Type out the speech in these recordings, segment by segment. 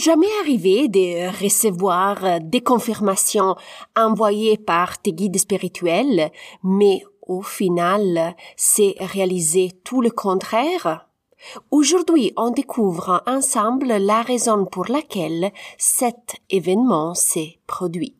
jamais arrivé de recevoir des confirmations envoyées par tes guides spirituels, mais au final, c'est réalisé tout le contraire? Aujourd'hui, on découvre ensemble la raison pour laquelle cet événement s'est produit.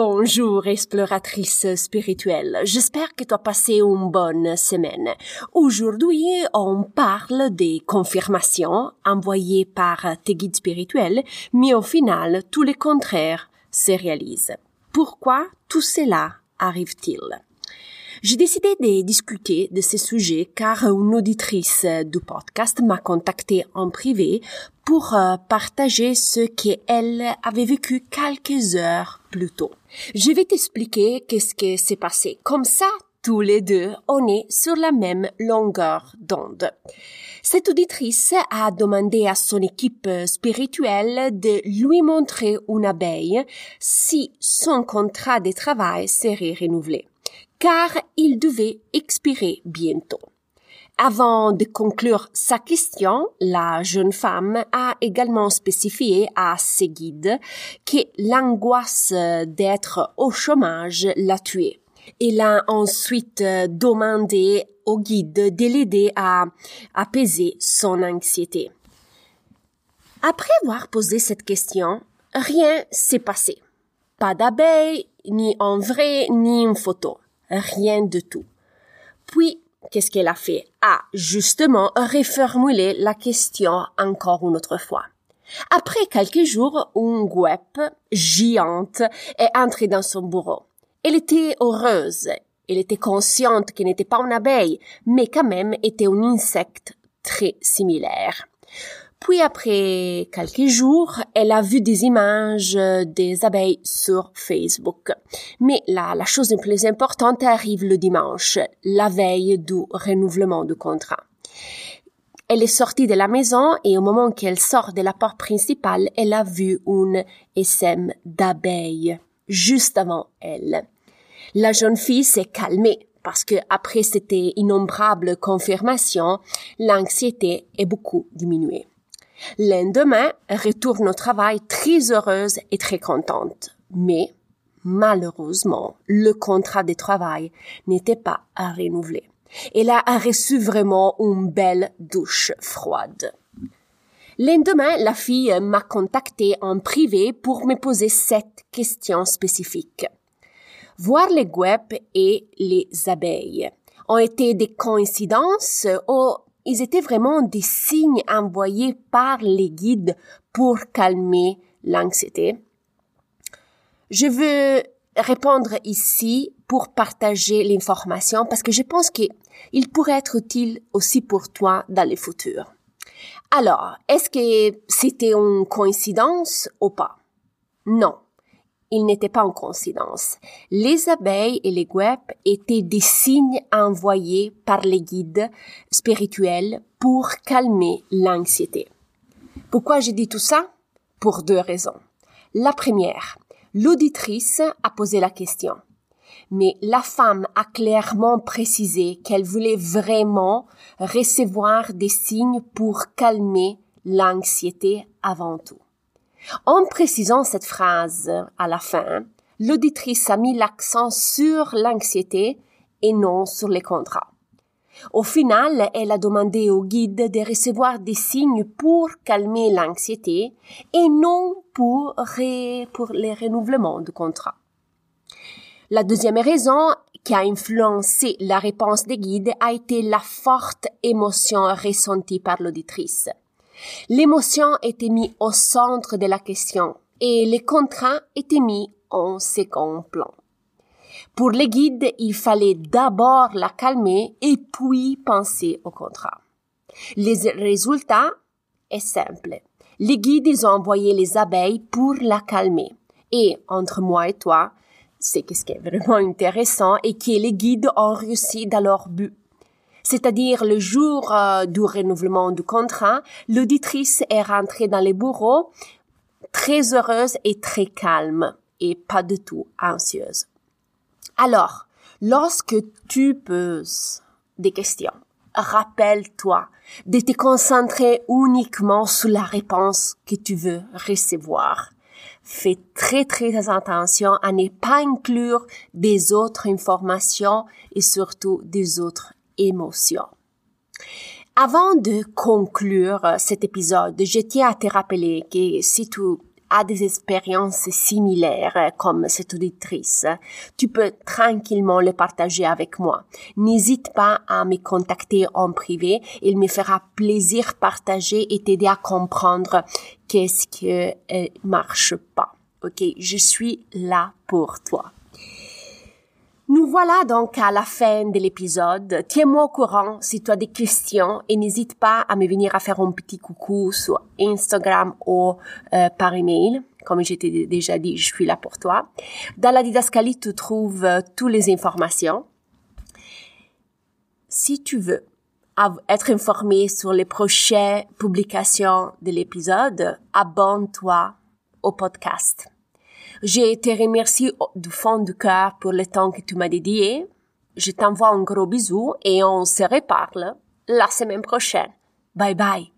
Bonjour exploratrice spirituelle, j'espère que tu as passé une bonne semaine. Aujourd'hui, on parle des confirmations envoyées par tes guides spirituels, mais au final, tout le contraire se réalise. Pourquoi tout cela arrive-t-il? J'ai décidé de discuter de ce sujet car une auditrice du podcast m'a contacté en privé pour euh, partager ce qu'elle avait vécu quelques heures plus tôt. Je vais t'expliquer qu'est-ce qui s'est passé. Comme ça, tous les deux, on est sur la même longueur d'onde. Cette auditrice a demandé à son équipe spirituelle de lui montrer une abeille si son contrat de travail serait renouvelé, car il devait expirer bientôt. Avant de conclure sa question, la jeune femme a également spécifié à ses guides que l'angoisse d'être au chômage l'a tuée. Elle a ensuite demandé au guide de l'aider à apaiser son anxiété. Après avoir posé cette question, rien s'est passé. Pas d'abeille, ni en vrai, ni une photo. Rien de tout. Puis, qu'est-ce qu'elle a fait? A justement reformulé la question encore une autre fois. Après quelques jours, une guêpe géante est entrée dans son bureau. Elle était heureuse. Elle était consciente qu'elle n'était pas une abeille, mais quand même était un insecte très similaire. Puis après quelques jours, elle a vu des images des abeilles sur Facebook. Mais la chose la plus importante arrive le dimanche, la veille du renouvellement du contrat. Elle est sortie de la maison et au moment qu'elle sort de la porte principale, elle a vu une SM d'abeilles juste avant elle. La jeune fille s'est calmée parce que après cette innombrable confirmation, l'anxiété est beaucoup diminuée. Lendemain, retourne au travail très heureuse et très contente. Mais, malheureusement, le contrat de travail n'était pas à renouveler. Elle a reçu vraiment une belle douche froide. Lendemain, la fille m'a contacté en privé pour me poser cette question spécifique. Voir les guêpes et les abeilles ont été des coïncidences ou ils étaient vraiment des signes envoyés par les guides pour calmer l'anxiété. Je veux répondre ici pour partager l'information parce que je pense qu'il pourrait être utile aussi pour toi dans le futur. Alors, est-ce que c'était une coïncidence ou pas? Non il n'était pas en coïncidence. Les abeilles et les guêpes étaient des signes envoyés par les guides spirituels pour calmer l'anxiété. Pourquoi j'ai dit tout ça? Pour deux raisons. La première, l'auditrice a posé la question. Mais la femme a clairement précisé qu'elle voulait vraiment recevoir des signes pour calmer l'anxiété avant tout. En précisant cette phrase à la fin, l'auditrice a mis l'accent sur l'anxiété et non sur les contrats. Au final, elle a demandé au guide de recevoir des signes pour calmer l'anxiété et non pour, les renouvellements du contrat. La deuxième raison qui a influencé la réponse des guides a été la forte émotion ressentie par l'auditrice. L'émotion était mise au centre de la question et les contrats étaient mis en second plan. Pour les guides, il fallait d'abord la calmer et puis penser au contrat. Les résultats est simple. Les guides, ils ont envoyé les abeilles pour la calmer. Et entre moi et toi, c'est ce qui est vraiment intéressant et que les guides ont réussi dans leur but. C'est-à-dire le jour euh, du renouvellement du contrat, l'auditrice est rentrée dans les bureaux très heureuse et très calme et pas du tout anxieuse. Alors, lorsque tu poses des questions, rappelle-toi de te concentrer uniquement sur la réponse que tu veux recevoir. Fais très très attention à ne pas inclure des autres informations et surtout des autres Avant de conclure cet épisode, je tiens à te rappeler que si tu as des expériences similaires comme cette auditrice, tu peux tranquillement les partager avec moi. N'hésite pas à me contacter en privé. Il me fera plaisir partager et t'aider à comprendre qu'est-ce qui euh, marche pas. Ok, je suis là pour toi. Voilà donc à la fin de l'épisode. Tiens-moi au courant si tu as des questions et n'hésite pas à me venir à faire un petit coucou sur Instagram ou euh, par email. Comme je t'ai déjà dit, je suis là pour toi. Dans la didascalie, tu trouves euh, toutes les informations. Si tu veux être informé sur les prochaines publications de l'épisode, abonne-toi au podcast. Je te remercie du fond du cœur pour le temps que tu m'as dédié. Je t'envoie un gros bisou et on se reparle la semaine prochaine. Bye bye.